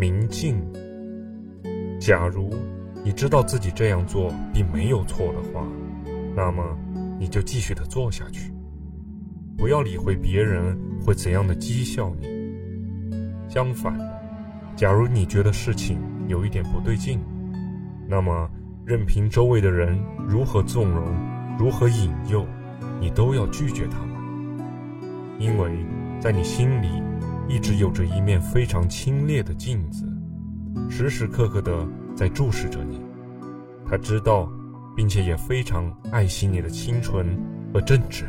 明镜。假如你知道自己这样做并没有错的话，那么你就继续的做下去，不要理会别人会怎样的讥笑你。相反，假如你觉得事情有一点不对劲，那么任凭周围的人如何纵容、如何引诱，你都要拒绝他们，因为在你心里一直有着一面非常清冽的镜子，时时刻刻的在注视着你。他知道，并且也非常爱惜你的清纯和正直。